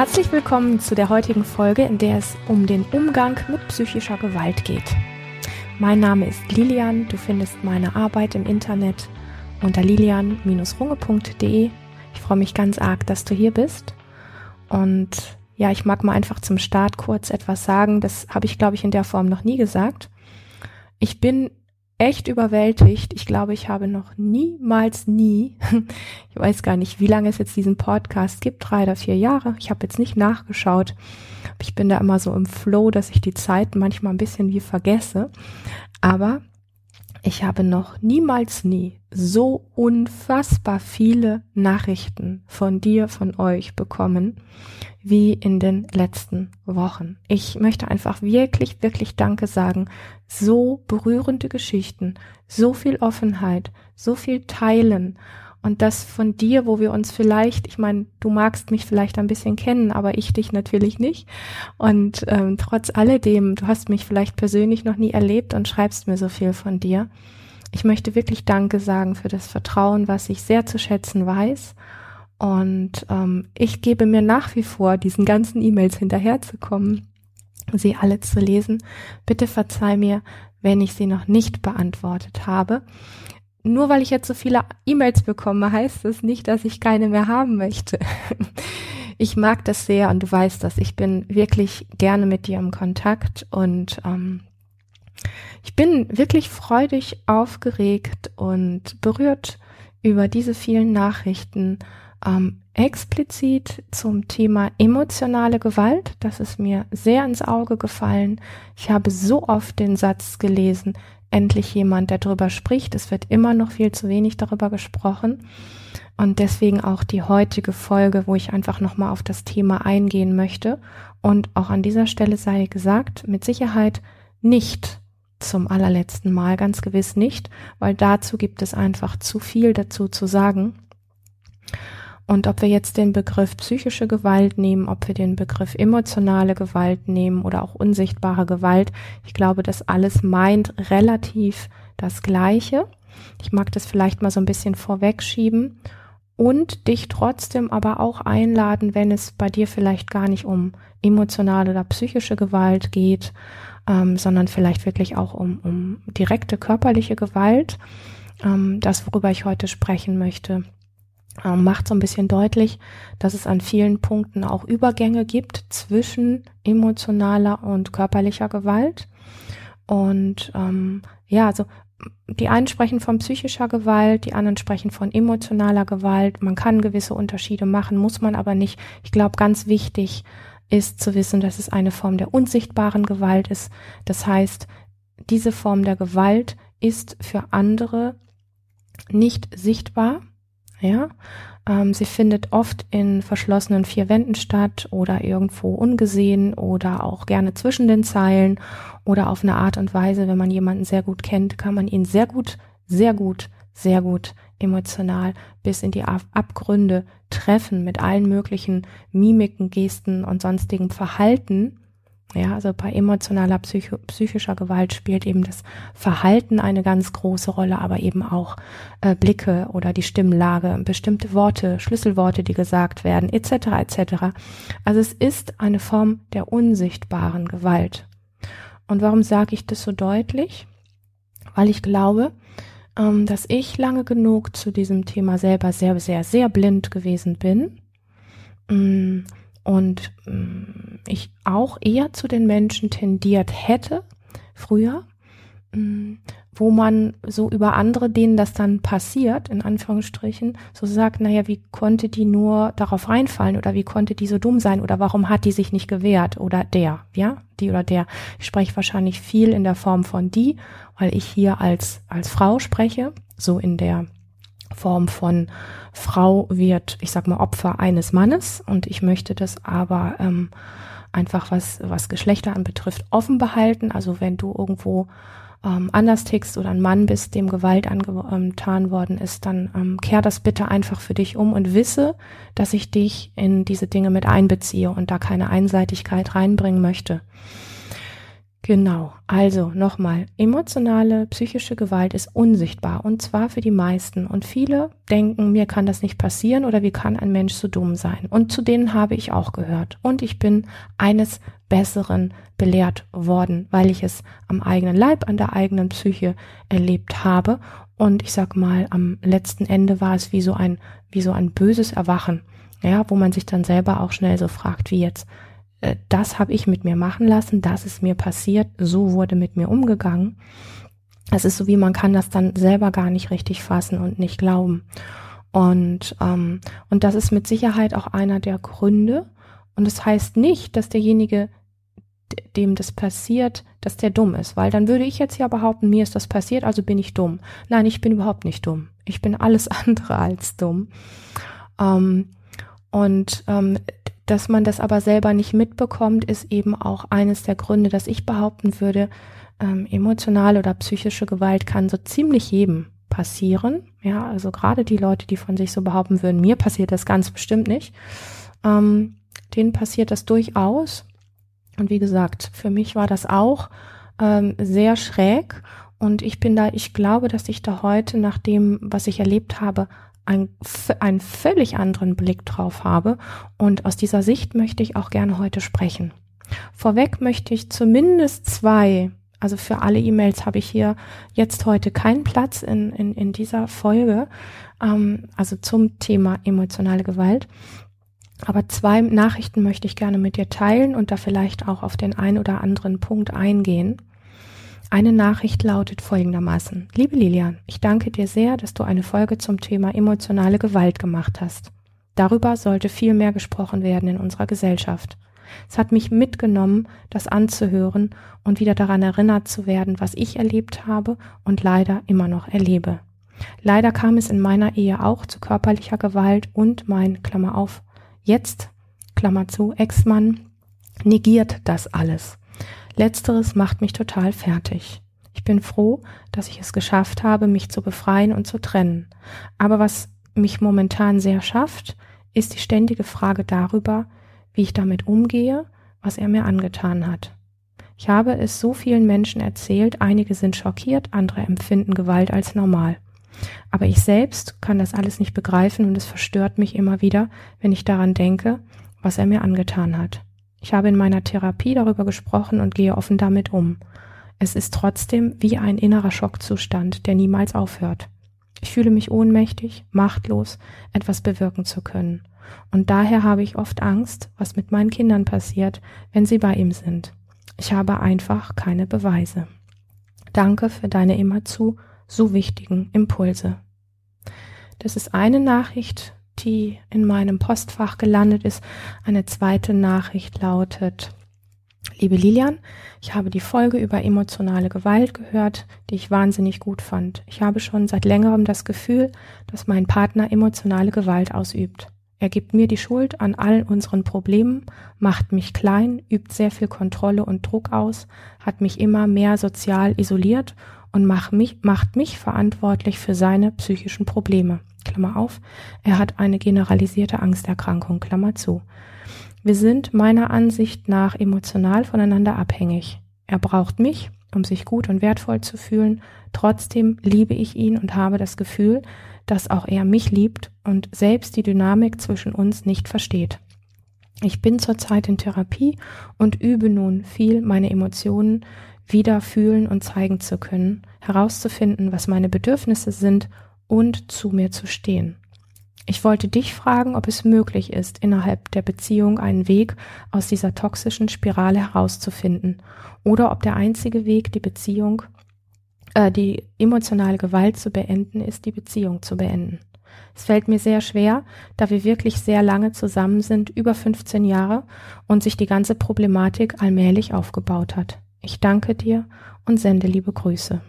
Herzlich willkommen zu der heutigen Folge, in der es um den Umgang mit psychischer Gewalt geht. Mein Name ist Lilian, du findest meine Arbeit im Internet unter lilian-runge.de. Ich freue mich ganz arg, dass du hier bist. Und ja, ich mag mal einfach zum Start kurz etwas sagen. Das habe ich, glaube ich, in der Form noch nie gesagt. Ich bin echt überwältigt. Ich glaube, ich habe noch niemals nie, ich weiß gar nicht, wie lange es jetzt diesen Podcast gibt, drei oder vier Jahre. Ich habe jetzt nicht nachgeschaut. Ich bin da immer so im Flow, dass ich die Zeit manchmal ein bisschen wie vergesse. Aber ich habe noch niemals nie so unfassbar viele Nachrichten von dir, von euch bekommen, wie in den letzten Wochen. Ich möchte einfach wirklich, wirklich Danke sagen. So berührende Geschichten, so viel Offenheit, so viel Teilen und das von dir, wo wir uns vielleicht, ich meine, du magst mich vielleicht ein bisschen kennen, aber ich dich natürlich nicht. Und ähm, trotz alledem, du hast mich vielleicht persönlich noch nie erlebt und schreibst mir so viel von dir. Ich möchte wirklich Danke sagen für das Vertrauen, was ich sehr zu schätzen weiß. Und ähm, ich gebe mir nach wie vor, diesen ganzen E-Mails hinterherzukommen, sie alle zu lesen. Bitte verzeih mir, wenn ich sie noch nicht beantwortet habe nur weil ich jetzt so viele E-Mails bekomme, heißt es nicht, dass ich keine mehr haben möchte. Ich mag das sehr und du weißt das. Ich bin wirklich gerne mit dir im Kontakt und ähm, ich bin wirklich freudig aufgeregt und berührt über diese vielen Nachrichten ähm, explizit zum Thema emotionale Gewalt. Das ist mir sehr ins Auge gefallen. Ich habe so oft den Satz gelesen, endlich jemand, der darüber spricht. Es wird immer noch viel zu wenig darüber gesprochen. Und deswegen auch die heutige Folge, wo ich einfach nochmal auf das Thema eingehen möchte. Und auch an dieser Stelle sei gesagt, mit Sicherheit nicht zum allerletzten Mal, ganz gewiss nicht, weil dazu gibt es einfach zu viel dazu zu sagen. Und ob wir jetzt den Begriff psychische Gewalt nehmen, ob wir den Begriff emotionale Gewalt nehmen oder auch unsichtbare Gewalt, ich glaube, das alles meint relativ das Gleiche. Ich mag das vielleicht mal so ein bisschen vorwegschieben und dich trotzdem aber auch einladen, wenn es bei dir vielleicht gar nicht um emotionale oder psychische Gewalt geht, ähm, sondern vielleicht wirklich auch um, um direkte körperliche Gewalt. Ähm, das, worüber ich heute sprechen möchte, macht so ein bisschen deutlich, dass es an vielen Punkten auch Übergänge gibt zwischen emotionaler und körperlicher Gewalt. Und ähm, ja, also die einen sprechen von psychischer Gewalt, die anderen sprechen von emotionaler Gewalt. Man kann gewisse Unterschiede machen, muss man aber nicht. Ich glaube, ganz wichtig ist zu wissen, dass es eine Form der unsichtbaren Gewalt ist. Das heißt, diese Form der Gewalt ist für andere nicht sichtbar ja, ähm, sie findet oft in verschlossenen vier Wänden statt oder irgendwo ungesehen oder auch gerne zwischen den Zeilen oder auf eine Art und Weise, wenn man jemanden sehr gut kennt, kann man ihn sehr gut, sehr gut, sehr gut emotional bis in die Abgründe treffen mit allen möglichen Mimiken, Gesten und sonstigen Verhalten, ja, also bei emotionaler Psycho psychischer Gewalt spielt eben das Verhalten eine ganz große Rolle, aber eben auch äh, Blicke oder die Stimmlage, bestimmte Worte, Schlüsselworte, die gesagt werden, etc. etc. Also es ist eine Form der unsichtbaren Gewalt. Und warum sage ich das so deutlich? Weil ich glaube, ähm, dass ich lange genug zu diesem Thema selber sehr, sehr, sehr blind gewesen bin. Mm und mm, ich auch eher zu den Menschen tendiert hätte, früher, mm, wo man so über andere, denen das dann passiert, in Anführungsstrichen, so sagt, naja, wie konnte die nur darauf reinfallen oder wie konnte die so dumm sein oder warum hat die sich nicht gewehrt oder der, ja, die oder der. Ich spreche wahrscheinlich viel in der Form von die, weil ich hier als, als Frau spreche, so in der Form von Frau wird, ich sag mal, Opfer eines Mannes und ich möchte das aber ähm, einfach was, was Geschlechter anbetrifft, offen behalten. Also wenn du irgendwo ähm, anders tickst oder ein Mann bist, dem Gewalt angetan worden ist, dann ähm, kehr das bitte einfach für dich um und wisse, dass ich dich in diese Dinge mit einbeziehe und da keine Einseitigkeit reinbringen möchte. Genau, also nochmal, emotionale, psychische Gewalt ist unsichtbar und zwar für die meisten. Und viele denken, mir kann das nicht passieren oder wie kann ein Mensch so dumm sein? Und zu denen habe ich auch gehört. Und ich bin eines Besseren belehrt worden, weil ich es am eigenen Leib, an der eigenen Psyche erlebt habe. Und ich sag mal, am letzten Ende war es wie so ein, wie so ein böses Erwachen. Ja, wo man sich dann selber auch schnell so fragt, wie jetzt, äh, das habe ich mit mir machen lassen, das ist mir passiert, so wurde mit mir umgegangen. Es ist so wie man kann das dann selber gar nicht richtig fassen und nicht glauben. Und, ähm, und das ist mit Sicherheit auch einer der Gründe. Und es das heißt nicht, dass derjenige, dem das passiert, dass der dumm ist, weil dann würde ich jetzt ja behaupten, mir ist das passiert, also bin ich dumm. Nein, ich bin überhaupt nicht dumm. Ich bin alles andere als dumm. Ähm, und ähm, dass man das aber selber nicht mitbekommt, ist eben auch eines der Gründe, dass ich behaupten würde, ähm, emotionale oder psychische Gewalt kann so ziemlich jedem passieren. Ja, also gerade die Leute, die von sich so behaupten würden, mir passiert das ganz bestimmt nicht. Ähm, denen passiert das durchaus. Und wie gesagt, für mich war das auch ähm, sehr schräg. Und ich bin da, ich glaube, dass ich da heute nach dem, was ich erlebt habe, ein, einen völlig anderen Blick drauf habe. Und aus dieser Sicht möchte ich auch gerne heute sprechen. Vorweg möchte ich zumindest zwei, also für alle E-Mails habe ich hier jetzt heute keinen Platz in, in, in dieser Folge, ähm, also zum Thema emotionale Gewalt. Aber zwei Nachrichten möchte ich gerne mit dir teilen und da vielleicht auch auf den ein oder anderen Punkt eingehen. Eine Nachricht lautet folgendermaßen. Liebe Lilian, ich danke dir sehr, dass du eine Folge zum Thema emotionale Gewalt gemacht hast. Darüber sollte viel mehr gesprochen werden in unserer Gesellschaft. Es hat mich mitgenommen, das anzuhören und wieder daran erinnert zu werden, was ich erlebt habe und leider immer noch erlebe. Leider kam es in meiner Ehe auch zu körperlicher Gewalt und mein, Klammer auf, jetzt, Klammer zu, Ex-Mann negiert das alles. Letzteres macht mich total fertig. Ich bin froh, dass ich es geschafft habe, mich zu befreien und zu trennen. Aber was mich momentan sehr schafft, ist die ständige Frage darüber, wie ich damit umgehe, was er mir angetan hat. Ich habe es so vielen Menschen erzählt, einige sind schockiert, andere empfinden Gewalt als normal. Aber ich selbst kann das alles nicht begreifen und es verstört mich immer wieder, wenn ich daran denke, was er mir angetan hat. Ich habe in meiner Therapie darüber gesprochen und gehe offen damit um. Es ist trotzdem wie ein innerer Schockzustand, der niemals aufhört. Ich fühle mich ohnmächtig, machtlos, etwas bewirken zu können. Und daher habe ich oft Angst, was mit meinen Kindern passiert, wenn sie bei ihm sind. Ich habe einfach keine Beweise. Danke für deine immerzu so wichtigen Impulse. Das ist eine Nachricht die in meinem Postfach gelandet ist. Eine zweite Nachricht lautet, Liebe Lilian, ich habe die Folge über emotionale Gewalt gehört, die ich wahnsinnig gut fand. Ich habe schon seit längerem das Gefühl, dass mein Partner emotionale Gewalt ausübt. Er gibt mir die Schuld an all unseren Problemen, macht mich klein, übt sehr viel Kontrolle und Druck aus, hat mich immer mehr sozial isoliert und macht mich, macht mich verantwortlich für seine psychischen Probleme. Klammer auf, er hat eine generalisierte Angsterkrankung, Klammer zu. Wir sind meiner Ansicht nach emotional voneinander abhängig. Er braucht mich, um sich gut und wertvoll zu fühlen. Trotzdem liebe ich ihn und habe das Gefühl, dass auch er mich liebt und selbst die Dynamik zwischen uns nicht versteht. Ich bin zurzeit in Therapie und übe nun viel, meine Emotionen wieder fühlen und zeigen zu können, herauszufinden, was meine Bedürfnisse sind und zu mir zu stehen. Ich wollte dich fragen, ob es möglich ist, innerhalb der Beziehung einen Weg aus dieser toxischen Spirale herauszufinden oder ob der einzige Weg, die Beziehung, äh, die emotionale Gewalt zu beenden, ist, die Beziehung zu beenden. Es fällt mir sehr schwer, da wir wirklich sehr lange zusammen sind, über 15 Jahre, und sich die ganze Problematik allmählich aufgebaut hat. Ich danke dir und sende liebe Grüße.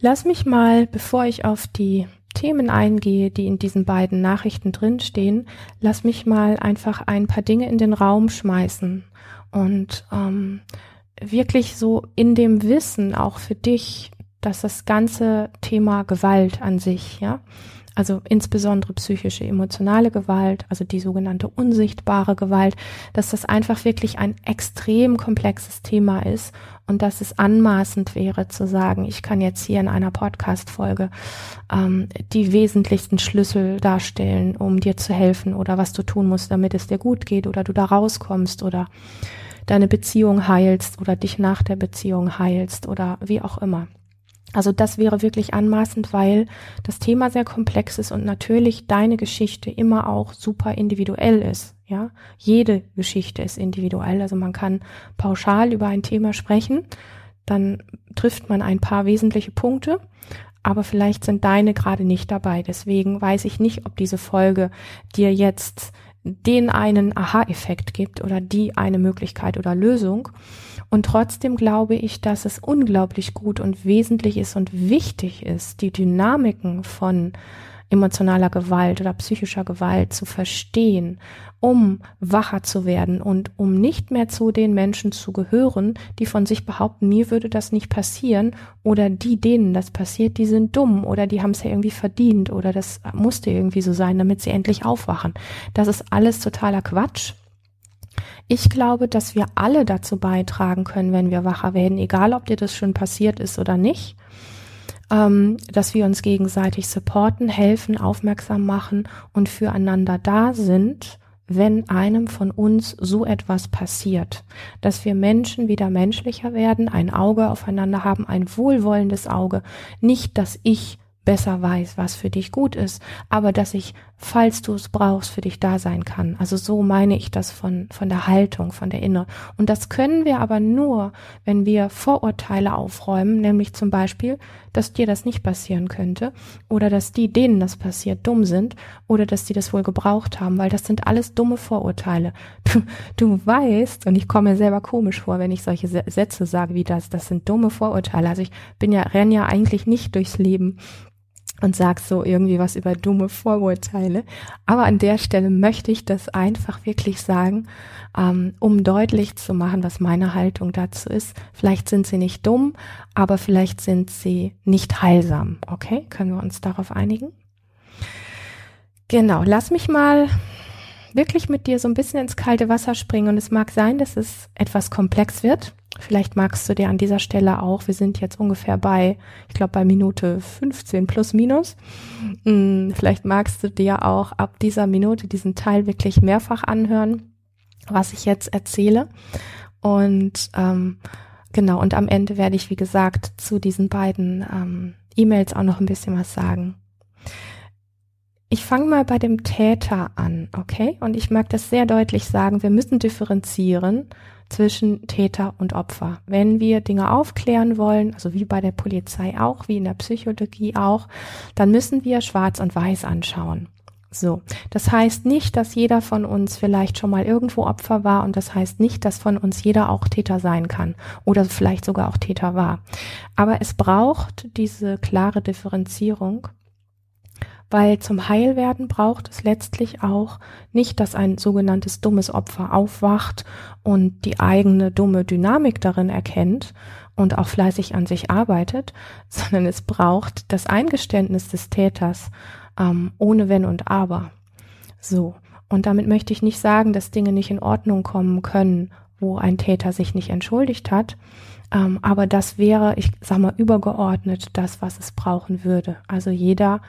Lass mich mal, bevor ich auf die Themen eingehe, die in diesen beiden Nachrichten drinstehen, lass mich mal einfach ein paar Dinge in den Raum schmeißen und ähm, wirklich so in dem Wissen auch für dich, dass das ganze Thema Gewalt an sich, ja, also insbesondere psychische, emotionale Gewalt, also die sogenannte unsichtbare Gewalt, dass das einfach wirklich ein extrem komplexes Thema ist und dass es anmaßend wäre zu sagen, ich kann jetzt hier in einer Podcast-Folge ähm, die wesentlichsten Schlüssel darstellen, um dir zu helfen oder was du tun musst, damit es dir gut geht oder du da rauskommst oder deine Beziehung heilst oder dich nach der Beziehung heilst oder wie auch immer. Also das wäre wirklich anmaßend, weil das Thema sehr komplex ist und natürlich deine Geschichte immer auch super individuell ist. Ja, jede Geschichte ist individuell. Also man kann pauschal über ein Thema sprechen, dann trifft man ein paar wesentliche Punkte, aber vielleicht sind deine gerade nicht dabei. Deswegen weiß ich nicht, ob diese Folge dir jetzt den einen Aha-Effekt gibt oder die eine Möglichkeit oder Lösung. Und trotzdem glaube ich, dass es unglaublich gut und wesentlich ist und wichtig ist, die Dynamiken von emotionaler Gewalt oder psychischer Gewalt zu verstehen, um wacher zu werden und um nicht mehr zu den Menschen zu gehören, die von sich behaupten, mir würde das nicht passieren oder die, denen das passiert, die sind dumm oder die haben es ja irgendwie verdient oder das musste irgendwie so sein, damit sie endlich aufwachen. Das ist alles totaler Quatsch. Ich glaube, dass wir alle dazu beitragen können, wenn wir wacher werden, egal ob dir das schon passiert ist oder nicht ähm, dass wir uns gegenseitig supporten, helfen, aufmerksam machen und füreinander da sind, wenn einem von uns so etwas passiert, dass wir Menschen wieder menschlicher werden, ein Auge aufeinander haben, ein wohlwollendes Auge, nicht, dass ich besser weiß, was für dich gut ist, aber dass ich, falls du es brauchst, für dich da sein kann. Also so meine ich das von, von der Haltung, von der Inne. Und das können wir aber nur, wenn wir Vorurteile aufräumen, nämlich zum Beispiel, dass dir das nicht passieren könnte oder dass die, denen das passiert, dumm sind oder dass die das wohl gebraucht haben, weil das sind alles dumme Vorurteile. Du, du weißt, und ich komme mir selber komisch vor, wenn ich solche Sätze sage wie das, das sind dumme Vorurteile. Also ich bin ja, renn ja eigentlich nicht durchs Leben und sagst so irgendwie was über dumme Vorurteile. Aber an der Stelle möchte ich das einfach wirklich sagen, ähm, um deutlich zu machen, was meine Haltung dazu ist. Vielleicht sind sie nicht dumm, aber vielleicht sind sie nicht heilsam. Okay, können wir uns darauf einigen? Genau, lass mich mal wirklich mit dir so ein bisschen ins kalte Wasser springen und es mag sein, dass es etwas komplex wird. Vielleicht magst du dir an dieser Stelle auch, wir sind jetzt ungefähr bei, ich glaube bei Minute 15 plus minus, hm, vielleicht magst du dir auch ab dieser Minute diesen Teil wirklich mehrfach anhören, was ich jetzt erzähle. Und ähm, genau, und am Ende werde ich, wie gesagt, zu diesen beiden ähm, E-Mails auch noch ein bisschen was sagen. Ich fange mal bei dem Täter an, okay? Und ich mag das sehr deutlich sagen, wir müssen differenzieren zwischen Täter und Opfer. Wenn wir Dinge aufklären wollen, also wie bei der Polizei auch, wie in der Psychologie auch, dann müssen wir schwarz und weiß anschauen. So, das heißt nicht, dass jeder von uns vielleicht schon mal irgendwo Opfer war und das heißt nicht, dass von uns jeder auch Täter sein kann oder vielleicht sogar auch Täter war. Aber es braucht diese klare Differenzierung weil zum Heilwerden braucht es letztlich auch nicht, dass ein sogenanntes dummes Opfer aufwacht und die eigene dumme Dynamik darin erkennt und auch fleißig an sich arbeitet, sondern es braucht das Eingeständnis des Täters ähm, ohne Wenn und Aber. So. Und damit möchte ich nicht sagen, dass Dinge nicht in Ordnung kommen können, wo ein Täter sich nicht entschuldigt hat. Ähm, aber das wäre, ich sag mal, übergeordnet das, was es brauchen würde. Also jeder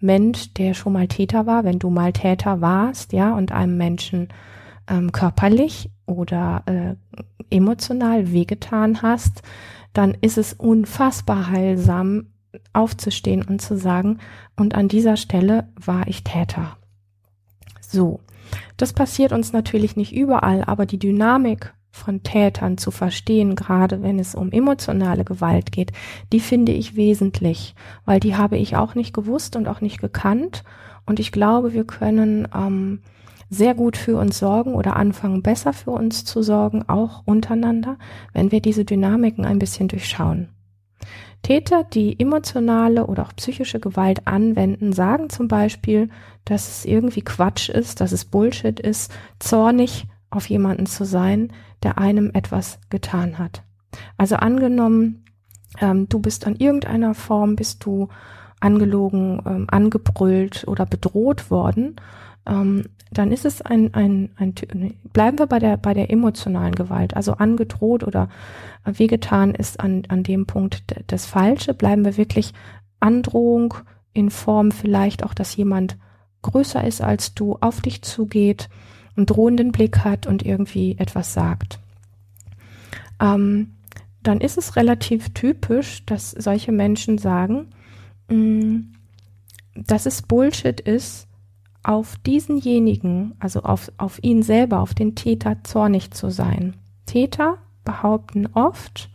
Mensch, der schon mal Täter war, wenn du mal Täter warst, ja, und einem Menschen ähm, körperlich oder äh, emotional wehgetan hast, dann ist es unfassbar heilsam, aufzustehen und zu sagen, und an dieser Stelle war ich Täter. So. Das passiert uns natürlich nicht überall, aber die Dynamik von Tätern zu verstehen, gerade wenn es um emotionale Gewalt geht, die finde ich wesentlich, weil die habe ich auch nicht gewusst und auch nicht gekannt. Und ich glaube, wir können ähm, sehr gut für uns sorgen oder anfangen, besser für uns zu sorgen, auch untereinander, wenn wir diese Dynamiken ein bisschen durchschauen. Täter, die emotionale oder auch psychische Gewalt anwenden, sagen zum Beispiel, dass es irgendwie Quatsch ist, dass es Bullshit ist, zornig auf jemanden zu sein, der einem etwas getan hat. Also angenommen, ähm, du bist an irgendeiner Form, bist du angelogen, ähm, angebrüllt oder bedroht worden, ähm, dann ist es ein, ein, ein, bleiben wir bei der, bei der emotionalen Gewalt, also angedroht oder wehgetan ist an, an dem Punkt das Falsche, bleiben wir wirklich Androhung in Form vielleicht auch, dass jemand größer ist als du, auf dich zugeht, einen drohenden Blick hat und irgendwie etwas sagt. Ähm, dann ist es relativ typisch, dass solche Menschen sagen, mh, mm, dass es Bullshit ist, auf diesenjenigen, also auf, auf ihn selber, auf den Täter zornig zu sein. Täter behaupten oft,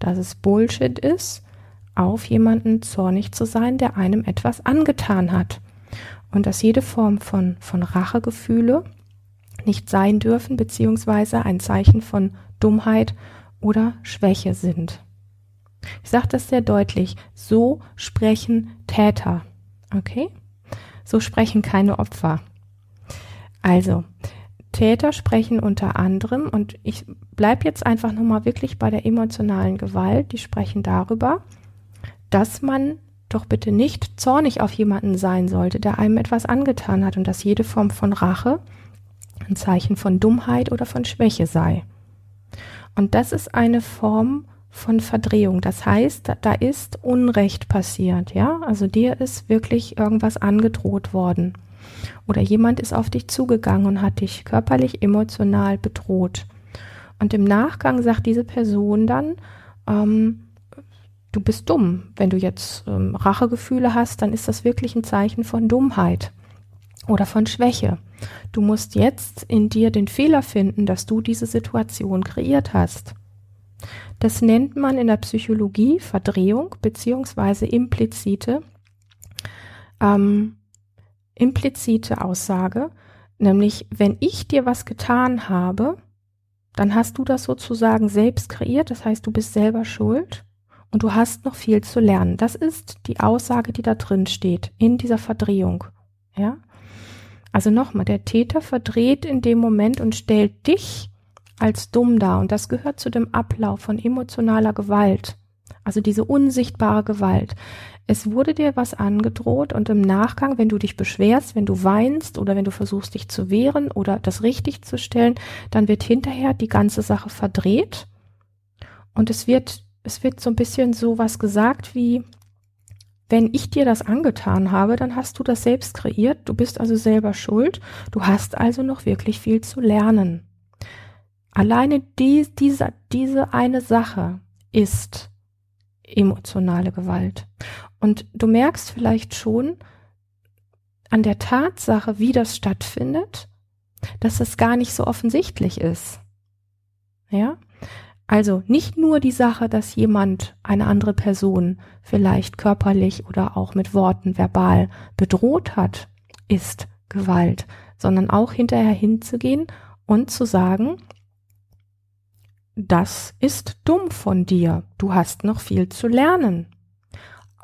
dass es Bullshit ist, auf jemanden zornig zu sein, der einem etwas angetan hat. Und dass jede Form von, von Rachegefühle nicht sein dürfen, beziehungsweise ein Zeichen von Dummheit oder Schwäche sind. Ich sage das sehr deutlich. So sprechen Täter. Okay? So sprechen keine Opfer. Also, Täter sprechen unter anderem, und ich bleibe jetzt einfach nochmal wirklich bei der emotionalen Gewalt, die sprechen darüber, dass man doch bitte nicht zornig auf jemanden sein sollte, der einem etwas angetan hat und dass jede Form von Rache ein Zeichen von Dummheit oder von Schwäche sei. Und das ist eine Form von Verdrehung. Das heißt, da ist Unrecht passiert, ja? Also dir ist wirklich irgendwas angedroht worden. Oder jemand ist auf dich zugegangen und hat dich körperlich, emotional bedroht. Und im Nachgang sagt diese Person dann, ähm, du bist dumm. Wenn du jetzt ähm, Rachegefühle hast, dann ist das wirklich ein Zeichen von Dummheit oder von Schwäche. Du musst jetzt in dir den Fehler finden, dass du diese Situation kreiert hast. Das nennt man in der Psychologie Verdrehung beziehungsweise implizite, ähm, implizite Aussage, nämlich wenn ich dir was getan habe, dann hast du das sozusagen selbst kreiert, das heißt, du bist selber schuld und du hast noch viel zu lernen. Das ist die Aussage, die da drin steht, in dieser Verdrehung. Ja? Also nochmal, der Täter verdreht in dem Moment und stellt dich als dumm dar. Und das gehört zu dem Ablauf von emotionaler Gewalt. Also diese unsichtbare Gewalt. Es wurde dir was angedroht und im Nachgang, wenn du dich beschwerst, wenn du weinst oder wenn du versuchst, dich zu wehren oder das richtig zu stellen, dann wird hinterher die ganze Sache verdreht und es wird, es wird so ein bisschen so was gesagt wie, wenn ich dir das angetan habe, dann hast du das selbst kreiert, du bist also selber schuld, du hast also noch wirklich viel zu lernen. Alleine die, diese, diese eine Sache ist emotionale Gewalt. Und du merkst vielleicht schon an der Tatsache, wie das stattfindet, dass es gar nicht so offensichtlich ist. Ja? Also nicht nur die Sache, dass jemand eine andere Person vielleicht körperlich oder auch mit Worten verbal bedroht hat, ist Gewalt, sondern auch hinterher hinzugehen und zu sagen, das ist dumm von dir, du hast noch viel zu lernen.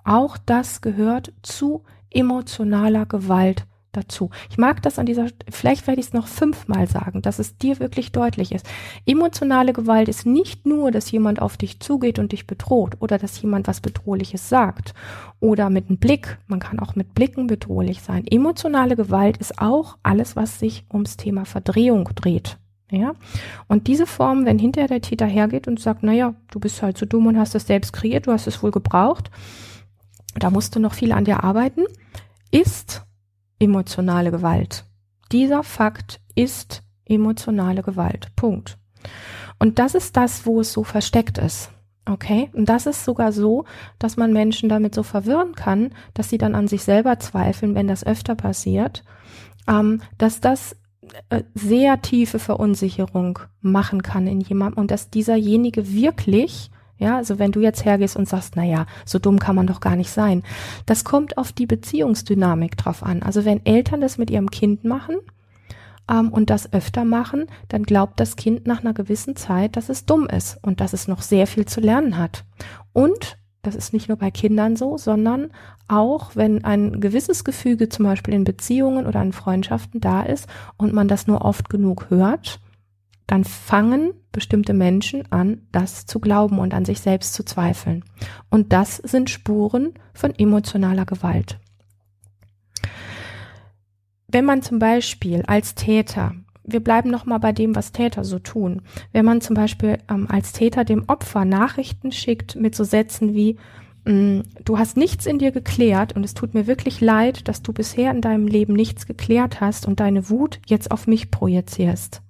Auch das gehört zu emotionaler Gewalt dazu. Ich mag das an dieser, vielleicht werde ich es noch fünfmal sagen, dass es dir wirklich deutlich ist. Emotionale Gewalt ist nicht nur, dass jemand auf dich zugeht und dich bedroht oder dass jemand was Bedrohliches sagt oder mit einem Blick. Man kann auch mit Blicken bedrohlich sein. Emotionale Gewalt ist auch alles, was sich ums Thema Verdrehung dreht. Ja, und diese Form, wenn hinterher der Täter hergeht und sagt, naja, du bist halt so dumm und hast es selbst kreiert, du hast es wohl gebraucht, da musst du noch viel an dir arbeiten, ist emotionale Gewalt. Dieser Fakt ist emotionale Gewalt. Punkt. Und das ist das, wo es so versteckt ist. Okay? Und das ist sogar so, dass man Menschen damit so verwirren kann, dass sie dann an sich selber zweifeln, wenn das öfter passiert, ähm, dass das äh, sehr tiefe Verunsicherung machen kann in jemandem und dass dieserjenige wirklich ja, also wenn du jetzt hergehst und sagst, na ja, so dumm kann man doch gar nicht sein. Das kommt auf die Beziehungsdynamik drauf an. Also wenn Eltern das mit ihrem Kind machen ähm, und das öfter machen, dann glaubt das Kind nach einer gewissen Zeit, dass es dumm ist und dass es noch sehr viel zu lernen hat. Und das ist nicht nur bei Kindern so, sondern auch wenn ein gewisses Gefüge zum Beispiel in Beziehungen oder in Freundschaften da ist und man das nur oft genug hört, dann fangen bestimmte Menschen an, das zu glauben und an sich selbst zu zweifeln. Und das sind Spuren von emotionaler Gewalt. Wenn man zum Beispiel als Täter, wir bleiben nochmal bei dem, was Täter so tun, wenn man zum Beispiel ähm, als Täter dem Opfer Nachrichten schickt mit so Sätzen wie, mm, du hast nichts in dir geklärt und es tut mir wirklich leid, dass du bisher in deinem Leben nichts geklärt hast und deine Wut jetzt auf mich projizierst.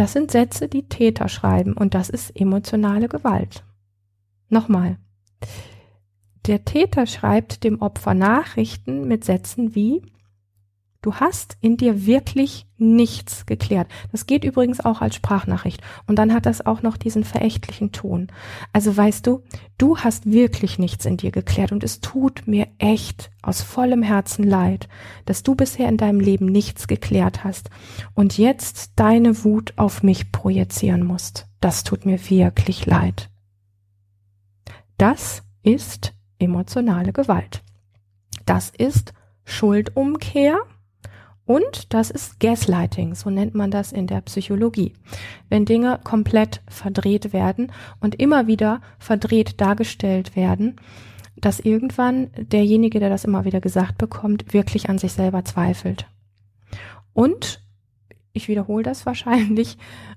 Das sind Sätze, die Täter schreiben und das ist emotionale Gewalt. Nochmal. Der Täter schreibt dem Opfer Nachrichten mit Sätzen wie, Du hast in dir wirklich nichts geklärt. Das geht übrigens auch als Sprachnachricht. Und dann hat das auch noch diesen verächtlichen Ton. Also weißt du, du hast wirklich nichts in dir geklärt und es tut mir echt aus vollem Herzen leid, dass du bisher in deinem Leben nichts geklärt hast und jetzt deine Wut auf mich projizieren musst. Das tut mir wirklich leid. Das ist emotionale Gewalt. Das ist Schuldumkehr und das ist Gaslighting, so nennt man das in der Psychologie. Wenn Dinge komplett verdreht werden und immer wieder verdreht dargestellt werden, dass irgendwann derjenige, der das immer wieder gesagt bekommt, wirklich an sich selber zweifelt. Und, ich wiederhole das wahrscheinlich,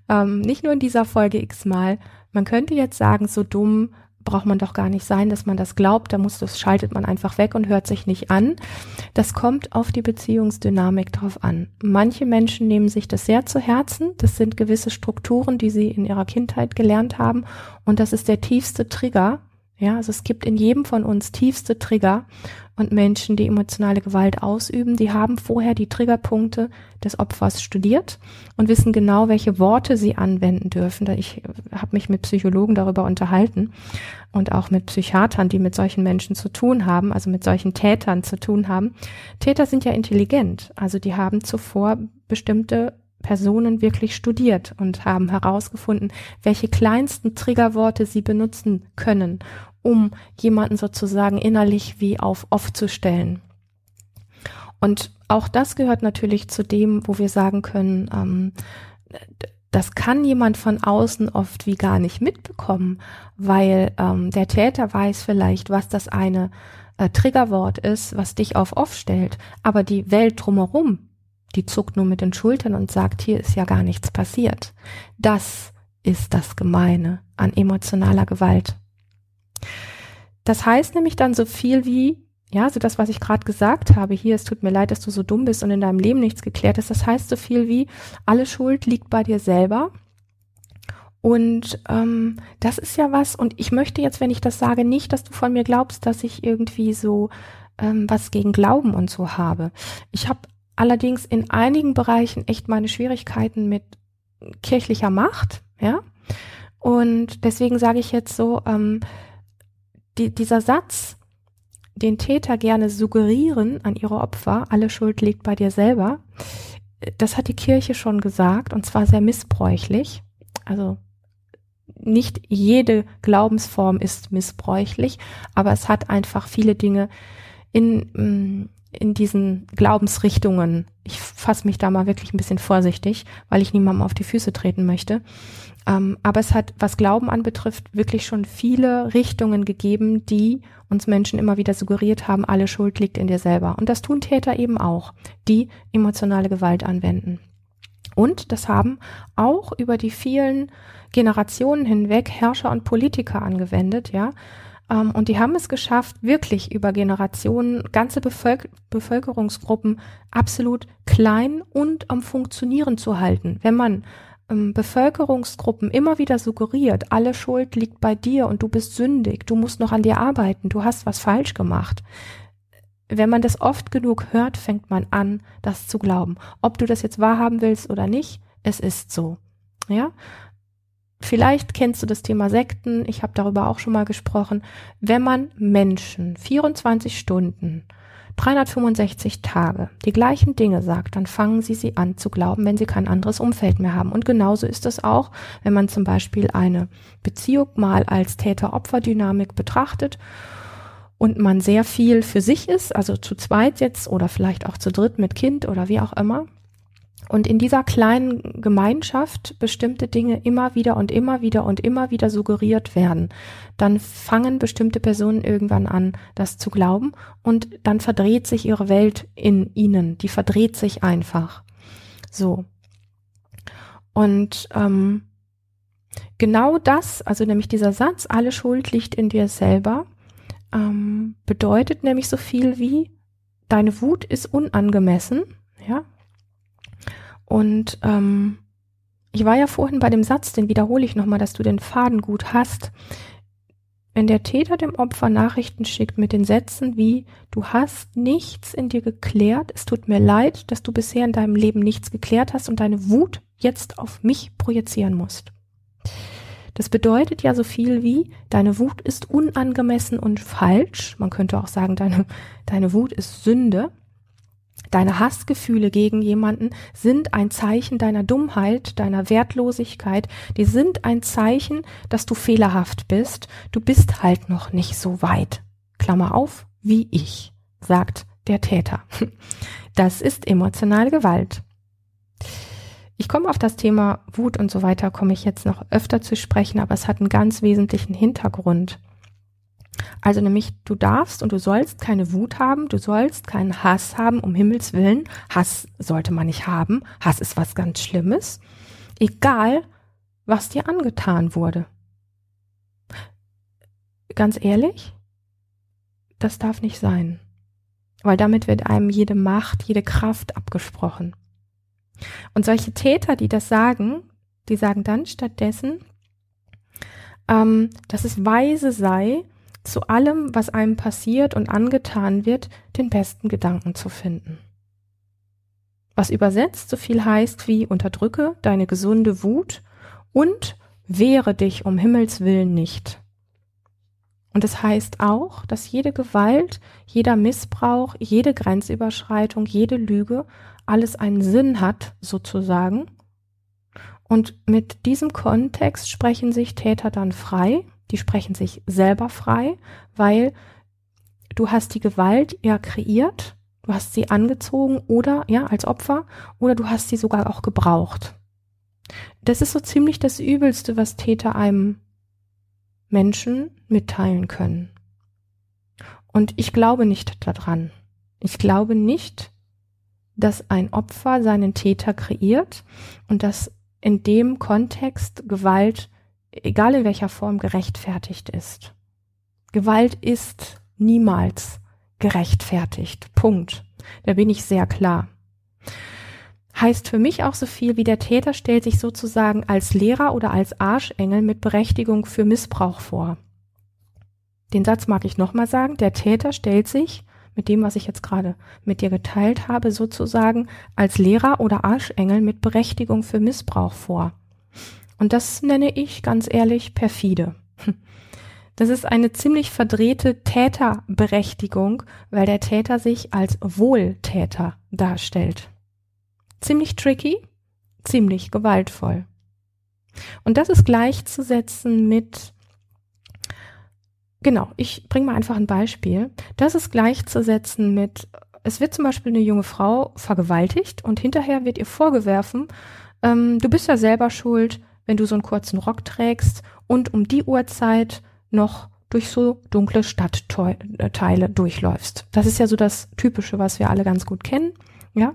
ähm, nicht nur in dieser Folge x-mal, man könnte jetzt sagen, so dumm braucht man doch gar nicht sein, dass man das glaubt. Da muss das schaltet man einfach weg und hört sich nicht an. Das kommt auf die Beziehungsdynamik drauf an. Manche Menschen nehmen sich das sehr zu Herzen. Das sind gewisse Strukturen, die sie in ihrer Kindheit gelernt haben. Und das ist der tiefste Trigger. Ja, also es gibt in jedem von uns tiefste Trigger und Menschen, die emotionale Gewalt ausüben, die haben vorher die Triggerpunkte des Opfers studiert und wissen genau, welche Worte sie anwenden dürfen. Ich habe mich mit Psychologen darüber unterhalten und auch mit Psychiatern, die mit solchen Menschen zu tun haben, also mit solchen Tätern zu tun haben. Täter sind ja intelligent, also die haben zuvor bestimmte Personen wirklich studiert und haben herausgefunden, welche kleinsten Triggerworte sie benutzen können, um jemanden sozusagen innerlich wie auf off zu stellen. Und auch das gehört natürlich zu dem, wo wir sagen können, ähm, das kann jemand von außen oft wie gar nicht mitbekommen, weil ähm, der Täter weiß vielleicht, was das eine äh, Triggerwort ist, was dich auf off stellt, aber die Welt drumherum, die zuckt nur mit den Schultern und sagt, hier ist ja gar nichts passiert. Das ist das Gemeine an emotionaler Gewalt. Das heißt nämlich dann so viel wie, ja, so das, was ich gerade gesagt habe, hier, es tut mir leid, dass du so dumm bist und in deinem Leben nichts geklärt ist. Das heißt so viel wie, alle Schuld liegt bei dir selber. Und ähm, das ist ja was, und ich möchte jetzt, wenn ich das sage, nicht, dass du von mir glaubst, dass ich irgendwie so ähm, was gegen Glauben und so habe. Ich habe allerdings in einigen Bereichen echt meine Schwierigkeiten mit kirchlicher Macht, ja. Und deswegen sage ich jetzt so, ähm, die, dieser Satz, den Täter gerne suggerieren an ihre Opfer, alle Schuld liegt bei dir selber, das hat die Kirche schon gesagt und zwar sehr missbräuchlich. Also nicht jede Glaubensform ist missbräuchlich, aber es hat einfach viele Dinge in, mm, in diesen Glaubensrichtungen. Ich fasse mich da mal wirklich ein bisschen vorsichtig, weil ich niemandem auf die Füße treten möchte. Ähm, aber es hat, was Glauben anbetrifft, wirklich schon viele Richtungen gegeben, die uns Menschen immer wieder suggeriert haben, alle Schuld liegt in dir selber. Und das tun Täter eben auch, die emotionale Gewalt anwenden. Und das haben auch über die vielen Generationen hinweg Herrscher und Politiker angewendet, ja. Ähm, und die haben es geschafft, wirklich über Generationen ganze Bevölker Bevölkerungsgruppen absolut klein und am Funktionieren zu halten. Wenn man ähm, Bevölkerungsgruppen immer wieder suggeriert, alle Schuld liegt bei dir und du bist sündig, du musst noch an dir arbeiten, du hast was falsch gemacht. Wenn man das oft genug hört, fängt man an, das zu glauben. Ob du das jetzt wahrhaben willst oder nicht, es ist so. Ja? Vielleicht kennst du das Thema Sekten, ich habe darüber auch schon mal gesprochen. Wenn man Menschen 24 Stunden 365 Tage die gleichen Dinge sagt, dann fangen sie sie an zu glauben, wenn sie kein anderes Umfeld mehr haben. Und genauso ist es auch, wenn man zum Beispiel eine Beziehung mal als Täter-Opfer-Dynamik betrachtet und man sehr viel für sich ist, also zu zweit jetzt oder vielleicht auch zu dritt mit Kind oder wie auch immer. Und in dieser kleinen Gemeinschaft bestimmte Dinge immer wieder und immer wieder und immer wieder suggeriert werden, dann fangen bestimmte Personen irgendwann an, das zu glauben und dann verdreht sich ihre Welt in ihnen, die verdreht sich einfach. So. Und ähm, genau das, also nämlich dieser Satz, alle Schuld liegt in dir selber, ähm, bedeutet nämlich so viel wie, deine Wut ist unangemessen, ja. Und ähm, ich war ja vorhin bei dem Satz, den wiederhole ich nochmal, dass du den Faden gut hast. Wenn der Täter dem Opfer Nachrichten schickt mit den Sätzen wie, du hast nichts in dir geklärt, es tut mir leid, dass du bisher in deinem Leben nichts geklärt hast und deine Wut jetzt auf mich projizieren musst. Das bedeutet ja so viel wie, deine Wut ist unangemessen und falsch. Man könnte auch sagen, deine, deine Wut ist Sünde. Deine Hassgefühle gegen jemanden sind ein Zeichen deiner Dummheit, deiner Wertlosigkeit. Die sind ein Zeichen, dass du fehlerhaft bist. Du bist halt noch nicht so weit. Klammer auf, wie ich, sagt der Täter. Das ist emotionale Gewalt. Ich komme auf das Thema Wut und so weiter, komme ich jetzt noch öfter zu sprechen, aber es hat einen ganz wesentlichen Hintergrund. Also nämlich, du darfst und du sollst keine Wut haben, du sollst keinen Hass haben, um Himmels Willen. Hass sollte man nicht haben. Hass ist was ganz Schlimmes. Egal, was dir angetan wurde. Ganz ehrlich, das darf nicht sein. Weil damit wird einem jede Macht, jede Kraft abgesprochen. Und solche Täter, die das sagen, die sagen dann stattdessen, ähm, dass es weise sei, zu allem, was einem passiert und angetan wird, den besten Gedanken zu finden. Was übersetzt so viel heißt wie unterdrücke deine gesunde Wut und wehre dich um Himmels willen nicht. Und es das heißt auch, dass jede Gewalt, jeder Missbrauch, jede Grenzüberschreitung, jede Lüge alles einen Sinn hat, sozusagen. Und mit diesem Kontext sprechen sich Täter dann frei die sprechen sich selber frei, weil du hast die Gewalt ja kreiert, du hast sie angezogen oder ja als Opfer oder du hast sie sogar auch gebraucht. Das ist so ziemlich das Übelste, was Täter einem Menschen mitteilen können. Und ich glaube nicht daran. Ich glaube nicht, dass ein Opfer seinen Täter kreiert und dass in dem Kontext Gewalt egal in welcher Form, gerechtfertigt ist. Gewalt ist niemals gerechtfertigt. Punkt. Da bin ich sehr klar. Heißt für mich auch so viel wie der Täter stellt sich sozusagen als Lehrer oder als Arschengel mit Berechtigung für Missbrauch vor. Den Satz mag ich nochmal sagen. Der Täter stellt sich mit dem, was ich jetzt gerade mit dir geteilt habe, sozusagen als Lehrer oder Arschengel mit Berechtigung für Missbrauch vor. Und das nenne ich ganz ehrlich perfide. Das ist eine ziemlich verdrehte Täterberechtigung, weil der Täter sich als Wohltäter darstellt. Ziemlich tricky, ziemlich gewaltvoll. Und das ist gleichzusetzen mit, genau, ich bringe mal einfach ein Beispiel. Das ist gleichzusetzen mit, es wird zum Beispiel eine junge Frau vergewaltigt und hinterher wird ihr vorgewerfen, ähm, du bist ja selber schuld, wenn du so einen kurzen Rock trägst und um die Uhrzeit noch durch so dunkle Stadtteile durchläufst. Das ist ja so das Typische, was wir alle ganz gut kennen. Ja,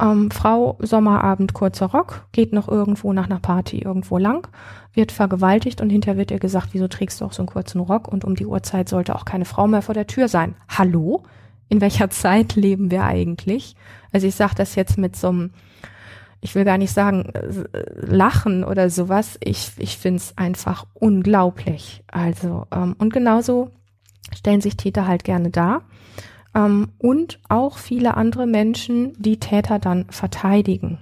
ähm, Frau Sommerabend kurzer Rock geht noch irgendwo nach einer Party irgendwo lang, wird vergewaltigt und hinterher wird ihr gesagt, wieso trägst du auch so einen kurzen Rock und um die Uhrzeit sollte auch keine Frau mehr vor der Tür sein. Hallo? In welcher Zeit leben wir eigentlich? Also ich sage das jetzt mit so einem ich will gar nicht sagen, äh, lachen oder sowas. Ich, ich finde es einfach unglaublich. Also, ähm, und genauso stellen sich Täter halt gerne dar. Ähm, und auch viele andere Menschen, die Täter dann verteidigen.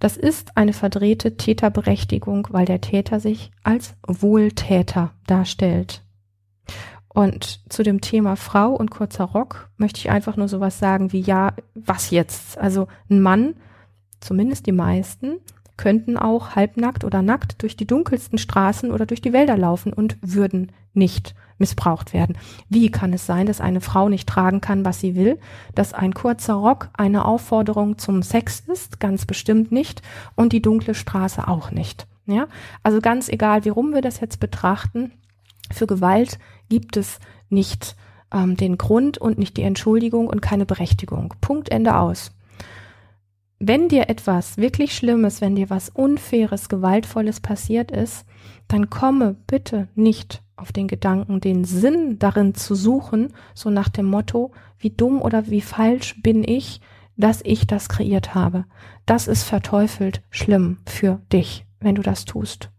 Das ist eine verdrehte Täterberechtigung, weil der Täter sich als Wohltäter darstellt. Und zu dem Thema Frau und kurzer Rock möchte ich einfach nur sowas sagen wie, ja, was jetzt? Also ein Mann zumindest die meisten, könnten auch halbnackt oder nackt durch die dunkelsten Straßen oder durch die Wälder laufen und würden nicht missbraucht werden. Wie kann es sein, dass eine Frau nicht tragen kann, was sie will, dass ein kurzer Rock eine Aufforderung zum Sex ist? Ganz bestimmt nicht. Und die dunkle Straße auch nicht. Ja, also ganz egal, wie rum wir das jetzt betrachten, für Gewalt gibt es nicht ähm, den Grund und nicht die Entschuldigung und keine Berechtigung. Punkt Ende aus. Wenn dir etwas wirklich Schlimmes, wenn dir was Unfaires, Gewaltvolles passiert ist, dann komme bitte nicht auf den Gedanken, den Sinn darin zu suchen, so nach dem Motto, wie dumm oder wie falsch bin ich, dass ich das kreiert habe. Das ist verteufelt schlimm für dich, wenn du das tust.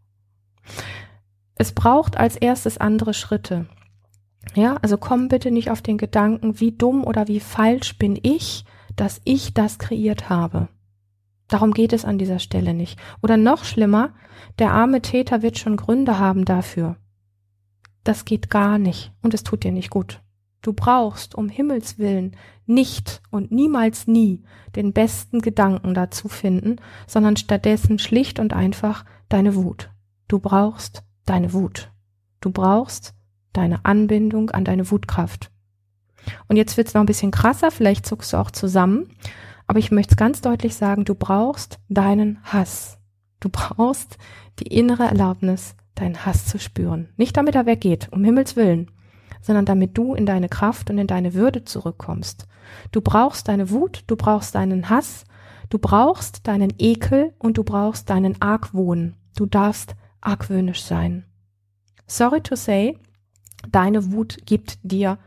Es braucht als erstes andere Schritte. Ja, also komm bitte nicht auf den Gedanken, wie dumm oder wie falsch bin ich, dass ich das kreiert habe. Darum geht es an dieser Stelle nicht. Oder noch schlimmer, der arme Täter wird schon Gründe haben dafür. Das geht gar nicht und es tut dir nicht gut. Du brauchst um Himmels willen nicht und niemals nie den besten Gedanken dazu finden, sondern stattdessen schlicht und einfach deine Wut. Du brauchst deine Wut. Du brauchst deine Anbindung an deine Wutkraft. Und jetzt wird's noch ein bisschen krasser, vielleicht zuckst du auch zusammen, aber ich möchte es ganz deutlich sagen, du brauchst deinen Hass. Du brauchst die innere Erlaubnis, deinen Hass zu spüren. Nicht damit er weggeht, um Himmels willen, sondern damit du in deine Kraft und in deine Würde zurückkommst. Du brauchst deine Wut, du brauchst deinen Hass, du brauchst deinen Ekel und du brauchst deinen Argwohn. Du darfst argwöhnisch sein. Sorry to say, deine Wut gibt dir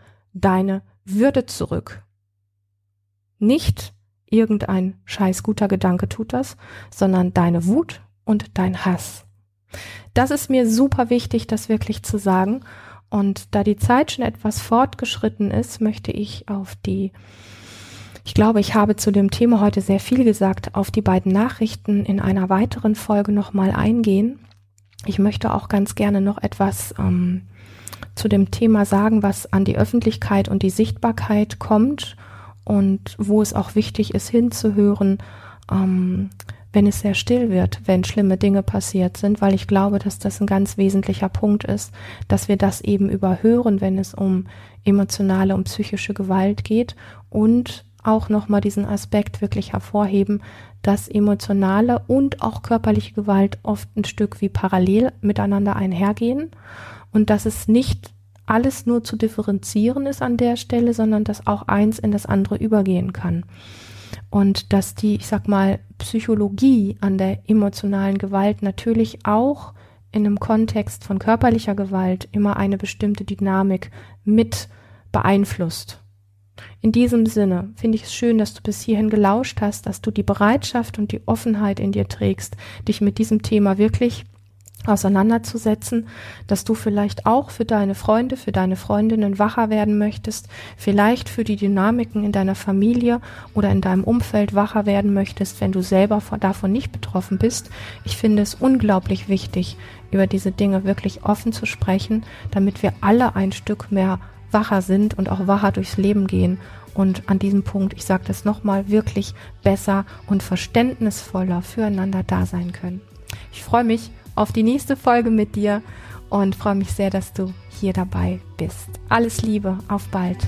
deine Würde zurück. Nicht irgendein scheiß guter Gedanke tut das, sondern deine Wut und dein Hass. Das ist mir super wichtig, das wirklich zu sagen. Und da die Zeit schon etwas fortgeschritten ist, möchte ich auf die, ich glaube, ich habe zu dem Thema heute sehr viel gesagt, auf die beiden Nachrichten in einer weiteren Folge nochmal eingehen. Ich möchte auch ganz gerne noch etwas ähm, zu dem Thema sagen, was an die Öffentlichkeit und die Sichtbarkeit kommt und wo es auch wichtig ist, hinzuhören, ähm, wenn es sehr still wird, wenn schlimme Dinge passiert sind, weil ich glaube, dass das ein ganz wesentlicher Punkt ist, dass wir das eben überhören, wenn es um emotionale und psychische Gewalt geht und auch nochmal diesen Aspekt wirklich hervorheben, dass emotionale und auch körperliche Gewalt oft ein Stück wie parallel miteinander einhergehen und dass es nicht alles nur zu differenzieren ist an der Stelle, sondern dass auch eins in das andere übergehen kann. Und dass die, ich sag mal, Psychologie an der emotionalen Gewalt natürlich auch in einem Kontext von körperlicher Gewalt immer eine bestimmte Dynamik mit beeinflusst. In diesem Sinne finde ich es schön, dass du bis hierhin gelauscht hast, dass du die Bereitschaft und die Offenheit in dir trägst, dich mit diesem Thema wirklich auseinanderzusetzen, dass du vielleicht auch für deine Freunde, für deine Freundinnen wacher werden möchtest, vielleicht für die Dynamiken in deiner Familie oder in deinem Umfeld wacher werden möchtest, wenn du selber davon nicht betroffen bist. Ich finde es unglaublich wichtig, über diese Dinge wirklich offen zu sprechen, damit wir alle ein Stück mehr wacher sind und auch wacher durchs Leben gehen und an diesem Punkt, ich sage das nochmal, wirklich besser und verständnisvoller füreinander da sein können. Ich freue mich auf die nächste Folge mit dir und freue mich sehr, dass du hier dabei bist. Alles Liebe, auf bald.